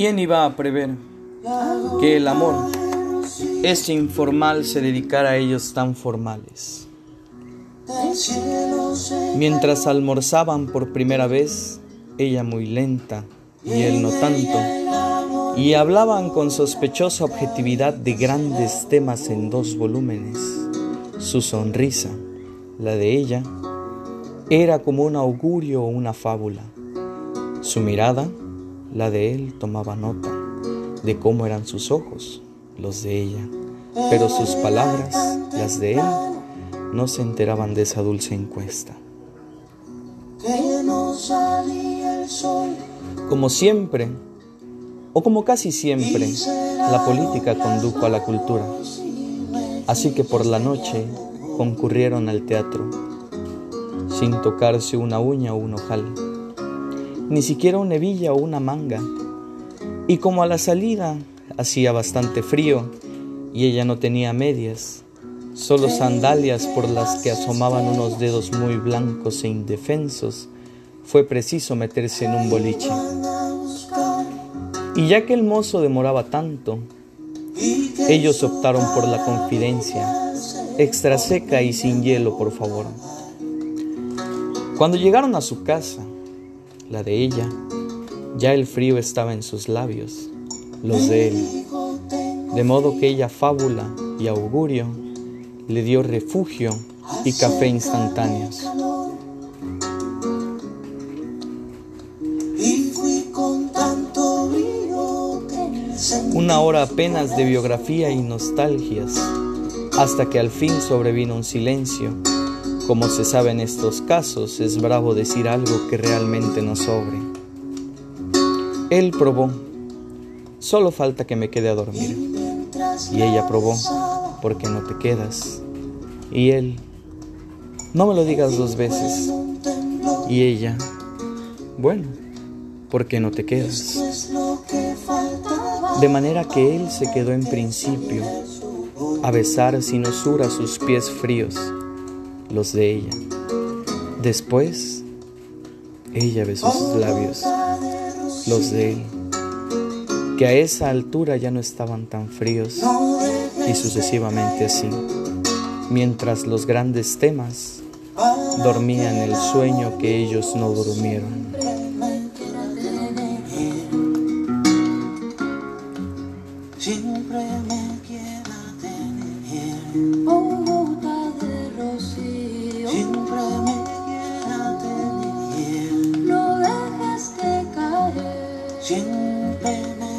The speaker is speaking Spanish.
¿Quién iba a prever que el amor, ese informal, se dedicara a ellos tan formales? Mientras almorzaban por primera vez, ella muy lenta y él no tanto, y hablaban con sospechosa objetividad de grandes temas en dos volúmenes. Su sonrisa, la de ella, era como un augurio o una fábula. Su mirada, la de él, tomaba nota de cómo eran sus ojos, los de ella, pero sus palabras, las de él, no se enteraban de esa dulce encuesta. Como siempre, o como casi siempre, la política condujo a la cultura. Así que por la noche concurrieron al teatro, sin tocarse una uña o un ojal, ni siquiera una hebilla o una manga. Y como a la salida hacía bastante frío y ella no tenía medias, solo sandalias por las que asomaban unos dedos muy blancos e indefensos, fue preciso meterse en un boliche. Y ya que el mozo demoraba tanto, ellos optaron por la confidencia, extra seca y sin hielo, por favor. Cuando llegaron a su casa, la de ella, ya el frío estaba en sus labios, los de él, de modo que ella fábula y augurio le dio refugio y café instantáneos. Una hora apenas de biografía y nostalgias, hasta que al fin sobrevino un silencio. Como se sabe en estos casos, es bravo decir algo que realmente no sobre. Él probó, solo falta que me quede a dormir. Y ella probó, porque no te quedas. Y él, no me lo digas dos veces. Y ella, bueno, porque no te quedas. De manera que él se quedó en principio a besar sin osura sus pies fríos, los de ella. Después, ella besó sus labios, los de él, que a esa altura ya no estaban tan fríos, y sucesivamente así, mientras los grandes temas dormían el sueño que ellos no durmieron. siempre me queda tener. Siempre